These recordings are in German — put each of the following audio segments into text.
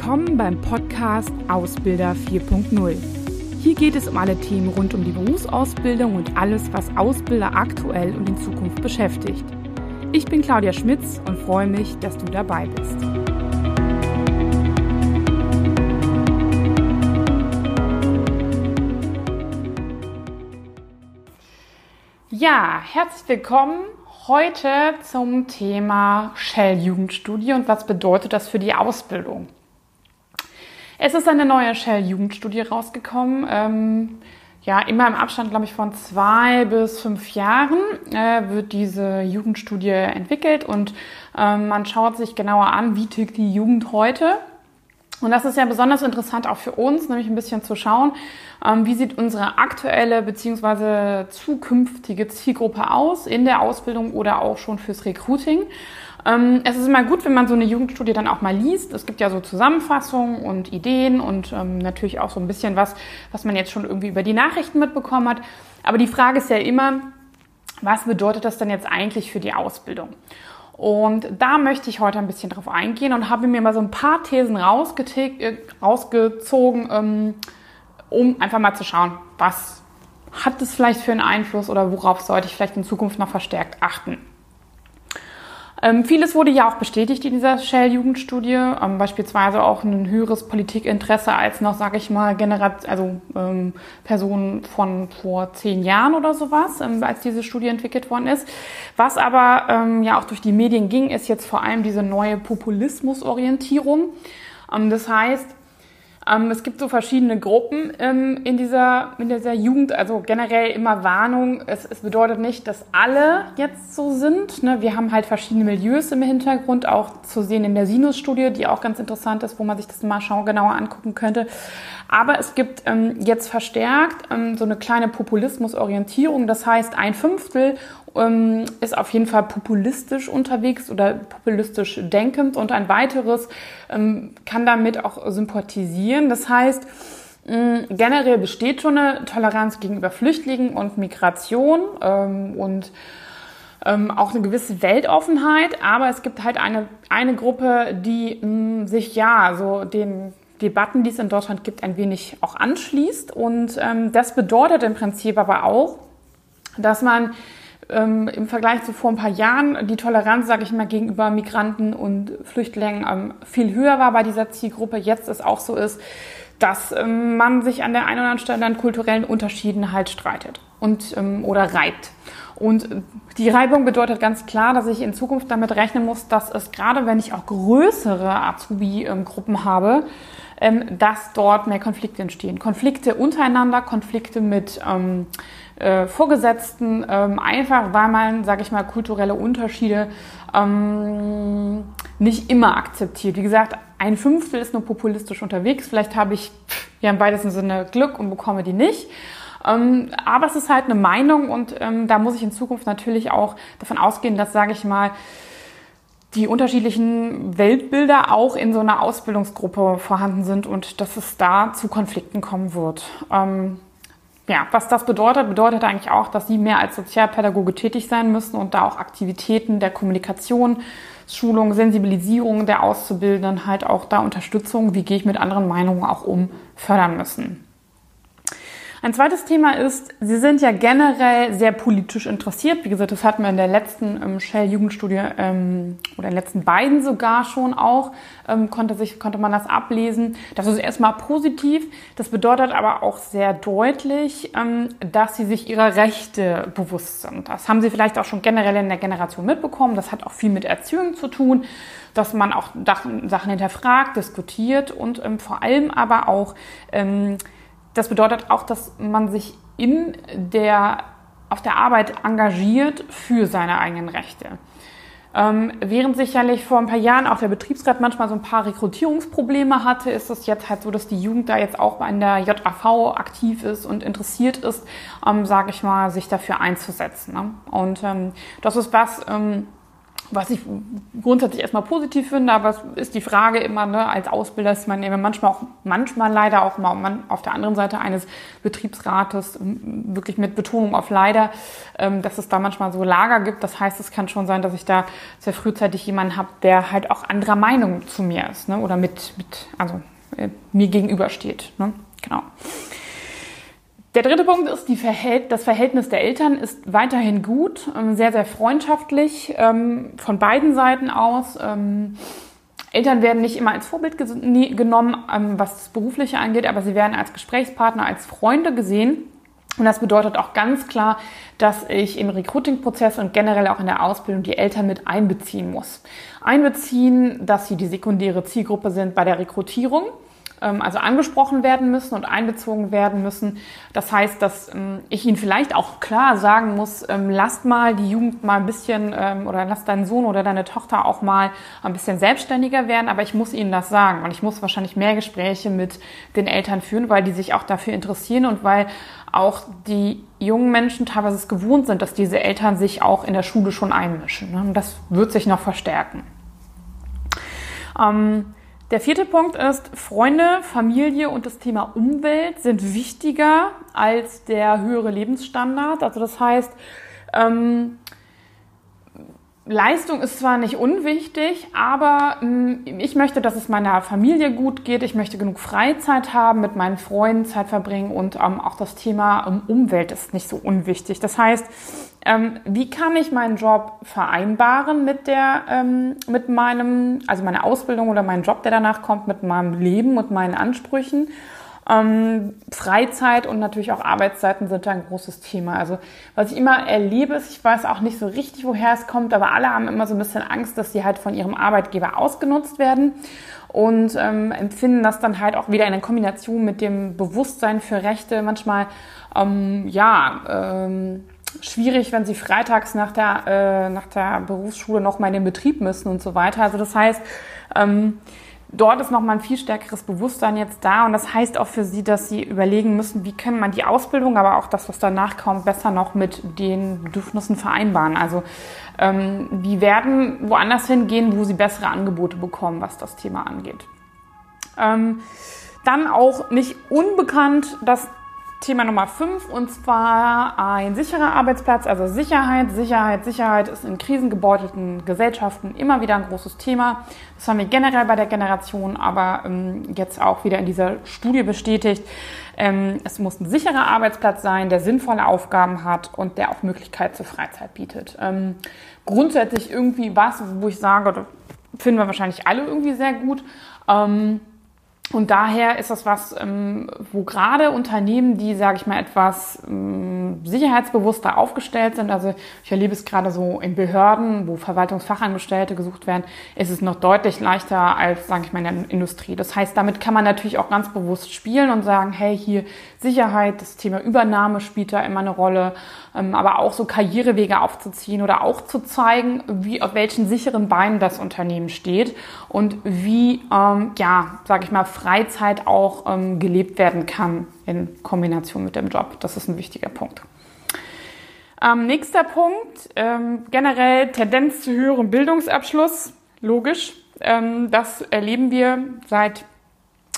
Willkommen beim Podcast Ausbilder 4.0. Hier geht es um alle Themen rund um die Berufsausbildung und alles, was Ausbilder aktuell und in Zukunft beschäftigt. Ich bin Claudia Schmitz und freue mich, dass du dabei bist. Ja, herzlich willkommen heute zum Thema Shell-Jugendstudie und was bedeutet das für die Ausbildung. Es ist eine neue Shell-Jugendstudie rausgekommen. Ähm, ja, immer im Abstand, glaube ich, von zwei bis fünf Jahren äh, wird diese Jugendstudie entwickelt und ähm, man schaut sich genauer an, wie tickt die Jugend heute. Und das ist ja besonders interessant auch für uns, nämlich ein bisschen zu schauen, ähm, wie sieht unsere aktuelle bzw. zukünftige Zielgruppe aus in der Ausbildung oder auch schon fürs Recruiting. Ähm, es ist immer gut, wenn man so eine Jugendstudie dann auch mal liest. Es gibt ja so Zusammenfassungen und Ideen und ähm, natürlich auch so ein bisschen was, was man jetzt schon irgendwie über die Nachrichten mitbekommen hat. Aber die Frage ist ja immer, was bedeutet das denn jetzt eigentlich für die Ausbildung? Und da möchte ich heute ein bisschen drauf eingehen und habe mir mal so ein paar Thesen äh, rausgezogen, ähm, um einfach mal zu schauen, was hat es vielleicht für einen Einfluss oder worauf sollte ich vielleicht in Zukunft noch verstärkt achten. Ähm, vieles wurde ja auch bestätigt in dieser Shell-Jugendstudie, ähm, beispielsweise auch ein höheres Politikinteresse als noch, sage ich mal, Generat also ähm, Personen von vor zehn Jahren oder sowas, ähm, als diese Studie entwickelt worden ist. Was aber ähm, ja auch durch die Medien ging, ist jetzt vor allem diese neue Populismusorientierung. Ähm, das heißt, ähm, es gibt so verschiedene Gruppen ähm, in, dieser, in dieser Jugend, also generell immer Warnung. Es, es bedeutet nicht, dass alle jetzt so sind. Ne? Wir haben halt verschiedene Milieus im Hintergrund, auch zu sehen in der Sinus-Studie, die auch ganz interessant ist, wo man sich das mal schau genauer angucken könnte. Aber es gibt ähm, jetzt verstärkt ähm, so eine kleine Populismusorientierung. Das heißt, ein Fünftel ähm, ist auf jeden Fall populistisch unterwegs oder populistisch denkend und ein weiteres ähm, kann damit auch sympathisieren. Das heißt, generell besteht schon eine Toleranz gegenüber Flüchtlingen und Migration ähm, und ähm, auch eine gewisse Weltoffenheit, aber es gibt halt eine, eine Gruppe, die mh, sich ja so den Debatten, die es in Deutschland gibt, ein wenig auch anschließt. Und ähm, das bedeutet im Prinzip aber auch, dass man ähm, im Vergleich zu vor ein paar Jahren die Toleranz, sage ich mal, gegenüber Migranten und Flüchtlingen ähm, viel höher war bei dieser Zielgruppe. Jetzt es auch so ist, dass ähm, man sich an der einen oder anderen Stelle an kulturellen Unterschieden halt streitet und ähm, oder reibt. Und die Reibung bedeutet ganz klar, dass ich in Zukunft damit rechnen muss, dass es gerade, wenn ich auch größere Azubi-Gruppen habe, ähm, dass dort mehr Konflikte entstehen. Konflikte untereinander, Konflikte mit ähm, äh, Vorgesetzten, ähm, einfach weil man, sage ich mal, kulturelle Unterschiede ähm, nicht immer akzeptiert. Wie gesagt, ein Fünftel ist nur populistisch unterwegs. Vielleicht habe ich ja im weitesten Sinne Glück und bekomme die nicht. Ähm, aber es ist halt eine Meinung und ähm, da muss ich in Zukunft natürlich auch davon ausgehen, dass, sage ich mal, die unterschiedlichen Weltbilder auch in so einer Ausbildungsgruppe vorhanden sind und dass es da zu Konflikten kommen wird. Ähm, ja, was das bedeutet, bedeutet eigentlich auch, dass sie mehr als Sozialpädagoge tätig sein müssen und da auch Aktivitäten der Kommunikation, Schulung, Sensibilisierung der Auszubildenden, halt auch da Unterstützung, wie gehe ich mit anderen Meinungen auch um, fördern müssen. Ein zweites Thema ist, Sie sind ja generell sehr politisch interessiert. Wie gesagt, das hatten wir in der letzten ähm, Shell-Jugendstudie ähm, oder in den letzten beiden sogar schon auch, ähm, konnte, sich, konnte man das ablesen. Das ist erstmal positiv. Das bedeutet aber auch sehr deutlich, ähm, dass Sie sich Ihrer Rechte bewusst sind. Das haben Sie vielleicht auch schon generell in der Generation mitbekommen. Das hat auch viel mit Erziehung zu tun dass man auch Sachen hinterfragt, diskutiert und ähm, vor allem aber auch ähm, das bedeutet auch, dass man sich in der, auf der Arbeit engagiert für seine eigenen Rechte. Ähm, während sicherlich vor ein paar Jahren auch der Betriebsrat manchmal so ein paar Rekrutierungsprobleme hatte, ist es jetzt halt so, dass die Jugend da jetzt auch in der JAV aktiv ist und interessiert ist, ähm, sage ich mal, sich dafür einzusetzen. Ne? Und ähm, das ist was, ähm, was ich grundsätzlich erstmal positiv finde, aber es ist die Frage immer, ne, als Ausbilder ist man eben manchmal auch, manchmal leider auch mal auf der anderen Seite eines Betriebsrates, wirklich mit Betonung auf leider, ähm, dass es da manchmal so Lager gibt. Das heißt, es kann schon sein, dass ich da sehr frühzeitig jemanden habe, der halt auch anderer Meinung zu mir ist, ne, oder mit, mit also äh, mir gegenübersteht, ne, genau. Der dritte Punkt ist, Verhält das Verhältnis der Eltern ist weiterhin gut, ähm, sehr, sehr freundschaftlich ähm, von beiden Seiten aus. Ähm, Eltern werden nicht immer als Vorbild genommen, was das Berufliche angeht, aber sie werden als Gesprächspartner, als Freunde gesehen. Und das bedeutet auch ganz klar, dass ich im Recruiting-Prozess und generell auch in der Ausbildung die Eltern mit einbeziehen muss. Einbeziehen, dass sie die sekundäre Zielgruppe sind bei der Rekrutierung also angesprochen werden müssen und einbezogen werden müssen. Das heißt, dass ähm, ich Ihnen vielleicht auch klar sagen muss, ähm, lasst mal die Jugend mal ein bisschen oder lass deinen Sohn oder deine Tochter auch mal ein bisschen selbstständiger werden, aber ich muss Ihnen das sagen und ich muss wahrscheinlich mehr Gespräche mit den Eltern führen, weil die sich auch dafür interessieren und weil auch die jungen Menschen teilweise es gewohnt sind, dass diese Eltern sich auch in der Schule schon einmischen. Ne? Und das wird sich noch verstärken. Ähm, der vierte Punkt ist, Freunde, Familie und das Thema Umwelt sind wichtiger als der höhere Lebensstandard. Also das heißt, ähm, Leistung ist zwar nicht unwichtig, aber mh, hm, ich möchte, dass es meiner Familie gut geht. Ich möchte genug Freizeit haben, mit meinen Freunden Zeit verbringen und ähm, auch das Thema ähm, Umwelt ist nicht so unwichtig. Das heißt, ähm, wie kann ich meinen Job vereinbaren mit der, ähm, mit meinem, also meine Ausbildung oder meinen Job, der danach kommt, mit meinem Leben und meinen Ansprüchen? Ähm, Freizeit und natürlich auch Arbeitszeiten sind da ein großes Thema. Also was ich immer erlebe, ist, ich weiß auch nicht so richtig, woher es kommt, aber alle haben immer so ein bisschen Angst, dass sie halt von ihrem Arbeitgeber ausgenutzt werden und ähm, empfinden das dann halt auch wieder in Kombination mit dem Bewusstsein für Rechte manchmal, ähm, ja, ähm, schwierig, wenn sie freitags nach der, äh, nach der Berufsschule noch mal in den Betrieb müssen und so weiter. Also das heißt, ähm, dort ist nochmal ein viel stärkeres Bewusstsein jetzt da und das heißt auch für sie, dass sie überlegen müssen, wie kann man die Ausbildung, aber auch das, was danach kommt, besser noch mit den Bedürfnissen vereinbaren. Also ähm, wie werden woanders hingehen, wo sie bessere Angebote bekommen, was das Thema angeht. Ähm, dann auch nicht unbekannt das Thema Nummer 5 und zwar ein sicherer Arbeitsplatz, also Sicherheit. Sicherheit, Sicherheit ist in krisengebeutelten Gesellschaften immer wieder ein großes Thema. Das haben wir generell bei der Generation, aber ähm, jetzt auch wieder in dieser Studie bestätigt. Ähm, es muss ein sicherer Arbeitsplatz sein, der sinnvolle Aufgaben hat und der auch Möglichkeit zur Freizeit bietet. Ähm, grundsätzlich irgendwie was, wo ich sage, finden wir wahrscheinlich alle irgendwie sehr gut. Ähm, und daher ist das was, ähm, wo gerade Unternehmen, die, sage ich mal, etwas ähm, sicherheitsbewusster aufgestellt sind, also ich erlebe es gerade so in Behörden, wo Verwaltungsfachangestellte gesucht werden, ist es noch deutlich leichter als, sage ich mal, in der Industrie. Das heißt, damit kann man natürlich auch ganz bewusst spielen und sagen, hey, hier Sicherheit, das Thema Übernahme spielt da immer eine Rolle, ähm, aber auch so Karrierewege aufzuziehen oder auch zu zeigen, wie auf welchen sicheren Beinen das Unternehmen steht und wie, ähm, ja, sage ich mal, Freizeit auch ähm, gelebt werden kann in Kombination mit dem Job. Das ist ein wichtiger Punkt. Ähm, nächster Punkt, ähm, generell Tendenz zu höherem Bildungsabschluss, logisch. Ähm, das erleben wir seit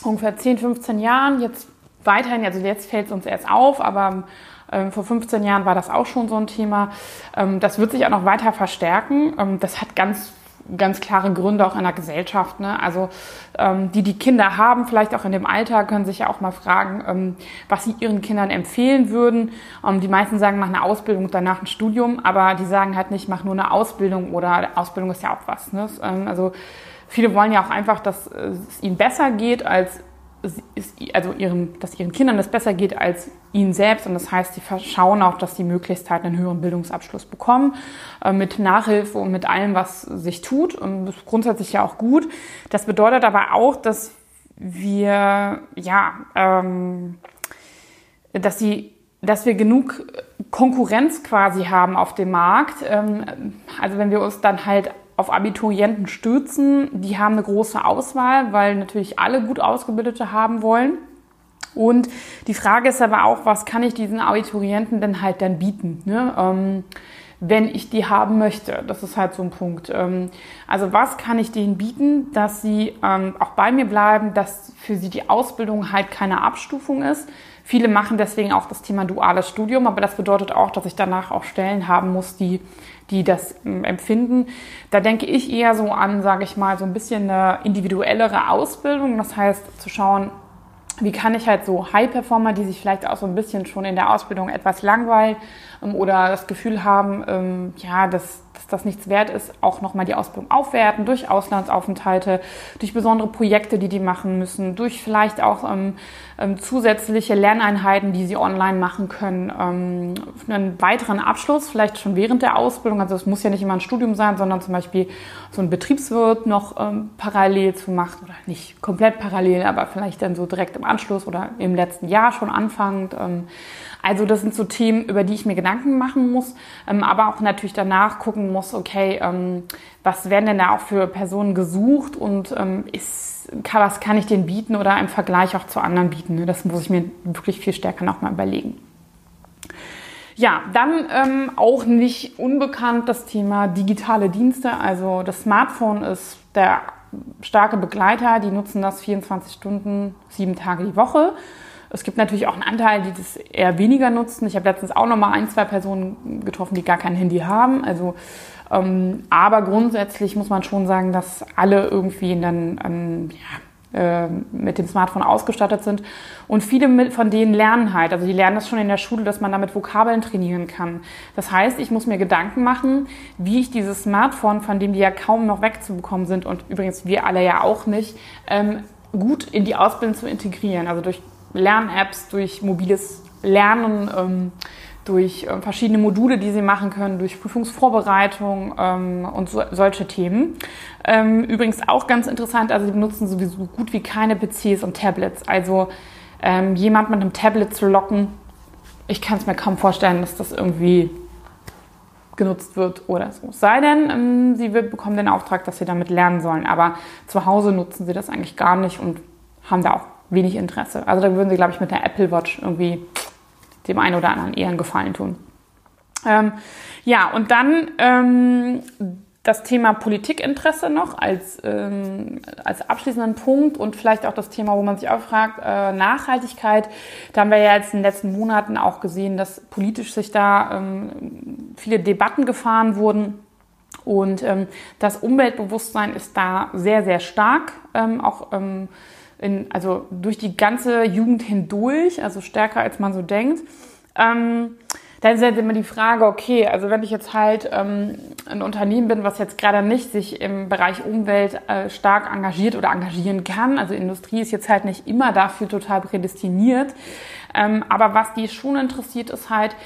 ungefähr 10, 15 Jahren. Jetzt weiterhin, also jetzt fällt es uns erst auf, aber ähm, vor 15 Jahren war das auch schon so ein Thema. Ähm, das wird sich auch noch weiter verstärken. Das hat ganz ganz klare Gründe auch in der Gesellschaft. Ne? Also ähm, die, die Kinder haben, vielleicht auch in dem Alter, können sich ja auch mal fragen, ähm, was sie ihren Kindern empfehlen würden. Ähm, die meisten sagen, mach eine Ausbildung und danach ein Studium, aber die sagen halt nicht, mach nur eine Ausbildung oder Ausbildung ist ja auch was. Ne? Ähm, also viele wollen ja auch einfach, dass es ihnen besser geht als also ihren, dass ihren Kindern das besser geht als ihnen selbst. Und das heißt, sie schauen auch, dass sie möglichst halt einen höheren Bildungsabschluss bekommen, äh, mit Nachhilfe und mit allem, was sich tut. Und das ist grundsätzlich ja auch gut. Das bedeutet aber auch, dass wir, ja, ähm, dass sie dass wir genug Konkurrenz quasi haben auf dem Markt. Ähm, also wenn wir uns dann halt auf Abiturienten stürzen. Die haben eine große Auswahl, weil natürlich alle gut ausgebildete haben wollen. Und die Frage ist aber auch, was kann ich diesen Abiturienten denn halt dann bieten? Ne? Ähm, wenn ich die haben möchte. Das ist halt so ein Punkt. Ähm, also was kann ich denen bieten, dass sie ähm, auch bei mir bleiben, dass für sie die Ausbildung halt keine Abstufung ist. Viele machen deswegen auch das Thema duales Studium, aber das bedeutet auch, dass ich danach auch Stellen haben muss, die, die das ähm, empfinden. Da denke ich eher so an, sage ich mal, so ein bisschen eine individuellere Ausbildung. Das heißt, zu schauen, wie kann ich halt so High-Performer, die sich vielleicht auch so ein bisschen schon in der Ausbildung etwas langweilen oder das Gefühl haben, ähm, ja, dass, dass das nichts wert ist, auch nochmal die Ausbildung aufwerten durch Auslandsaufenthalte, durch besondere Projekte, die die machen müssen, durch vielleicht auch ähm, ähm, zusätzliche Lerneinheiten, die sie online machen können, ähm, einen weiteren Abschluss, vielleicht schon während der Ausbildung. Also es muss ja nicht immer ein Studium sein, sondern zum Beispiel so ein Betriebswirt noch ähm, parallel zu machen oder nicht komplett parallel, aber vielleicht dann so direkt im Anschluss oder im letzten Jahr schon anfangend. Ähm, also das sind so Themen, über die ich mir Gedanken machen muss, ähm, aber auch natürlich danach gucken muss, okay, ähm, was werden denn da auch für Personen gesucht und ähm, ist, was kann ich denen bieten oder im Vergleich auch zu anderen bieten. Ne? Das muss ich mir wirklich viel stärker nochmal überlegen. Ja, dann ähm, auch nicht unbekannt das Thema digitale Dienste. Also das Smartphone ist der starke Begleiter. Die nutzen das 24 Stunden, sieben Tage die Woche. Es gibt natürlich auch einen Anteil, die das eher weniger nutzen. Ich habe letztens auch noch mal ein, zwei Personen getroffen, die gar kein Handy haben. Also, ähm, aber grundsätzlich muss man schon sagen, dass alle irgendwie dann ähm, ja, äh, mit dem Smartphone ausgestattet sind. Und viele von denen lernen halt. Also die lernen das schon in der Schule, dass man damit Vokabeln trainieren kann. Das heißt, ich muss mir Gedanken machen, wie ich dieses Smartphone, von dem die ja kaum noch wegzubekommen sind und übrigens wir alle ja auch nicht, ähm, gut in die Ausbildung zu integrieren. Also durch Lern-Apps, durch mobiles Lernen, ähm, durch äh, verschiedene Module, die sie machen können, durch Prüfungsvorbereitung ähm, und so, solche Themen. Ähm, übrigens auch ganz interessant, also sie benutzen sowieso gut wie keine PCs und Tablets. Also ähm, jemand mit einem Tablet zu locken, ich kann es mir kaum vorstellen, dass das irgendwie genutzt wird oder so. Sei denn, ähm, sie bekommen den Auftrag, dass sie damit lernen sollen. Aber zu Hause nutzen sie das eigentlich gar nicht und haben da auch wenig Interesse. Also da würden sie, glaube ich, mit der Apple Watch irgendwie dem einen oder anderen eher einen Gefallen tun. Ähm, ja, und dann ähm, das Thema Politikinteresse noch als, ähm, als abschließenden Punkt und vielleicht auch das Thema, wo man sich auch fragt, äh, Nachhaltigkeit. Da haben wir ja jetzt in den letzten Monaten auch gesehen, dass politisch sich da ähm, viele Debatten gefahren wurden. Und ähm, das Umweltbewusstsein ist da sehr, sehr stark. Ähm, auch ähm, in, also durch die ganze Jugend hindurch, also stärker als man so denkt. Ähm, dann ist halt immer die Frage, okay, also wenn ich jetzt halt ähm, ein Unternehmen bin, was jetzt gerade nicht sich im Bereich Umwelt äh, stark engagiert oder engagieren kann, also Industrie ist jetzt halt nicht immer dafür total prädestiniert, ähm, aber was die schon interessiert, ist halt,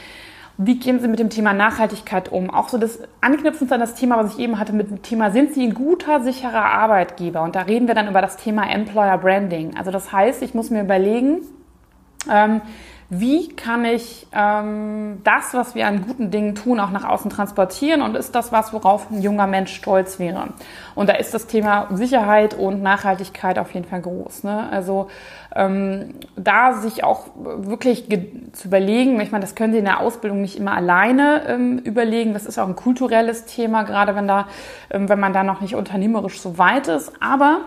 wie gehen Sie mit dem Thema Nachhaltigkeit um? Auch so das anknüpfend an das Thema, was ich eben hatte mit dem Thema, sind Sie ein guter, sicherer Arbeitgeber? Und da reden wir dann über das Thema Employer Branding. Also das heißt, ich muss mir überlegen, ähm, wie kann ich ähm, das, was wir an guten Dingen tun, auch nach außen transportieren und ist das was, worauf ein junger Mensch stolz wäre? Und da ist das Thema Sicherheit und Nachhaltigkeit auf jeden Fall groß. Ne? Also ähm, da sich auch wirklich zu überlegen, ich meine, das können Sie in der Ausbildung nicht immer alleine ähm, überlegen, das ist auch ein kulturelles Thema, gerade wenn da, ähm, wenn man da noch nicht unternehmerisch so weit ist, aber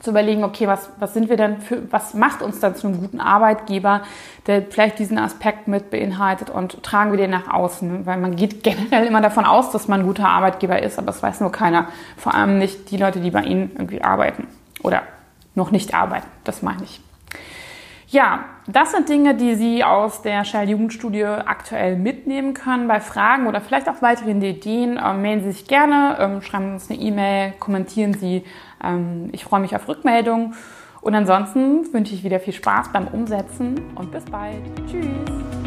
zu überlegen, okay, was, was sind wir denn für, was macht uns dann zu einem guten Arbeitgeber, der vielleicht diesen Aspekt mit beinhaltet und tragen wir den nach außen, weil man geht generell immer davon aus, dass man ein guter Arbeitgeber ist, aber das weiß nur keiner, vor allem nicht die Leute, die bei Ihnen irgendwie arbeiten oder noch nicht arbeiten, das meine ich. Ja, das sind Dinge, die Sie aus der Shell Jugendstudie aktuell mitnehmen können. Bei Fragen oder vielleicht auch weiteren Ideen äh, melden Sie sich gerne, ähm, schreiben uns eine E-Mail, kommentieren Sie. Ähm, ich freue mich auf Rückmeldungen. Und ansonsten wünsche ich wieder viel Spaß beim Umsetzen und bis bald. Tschüss.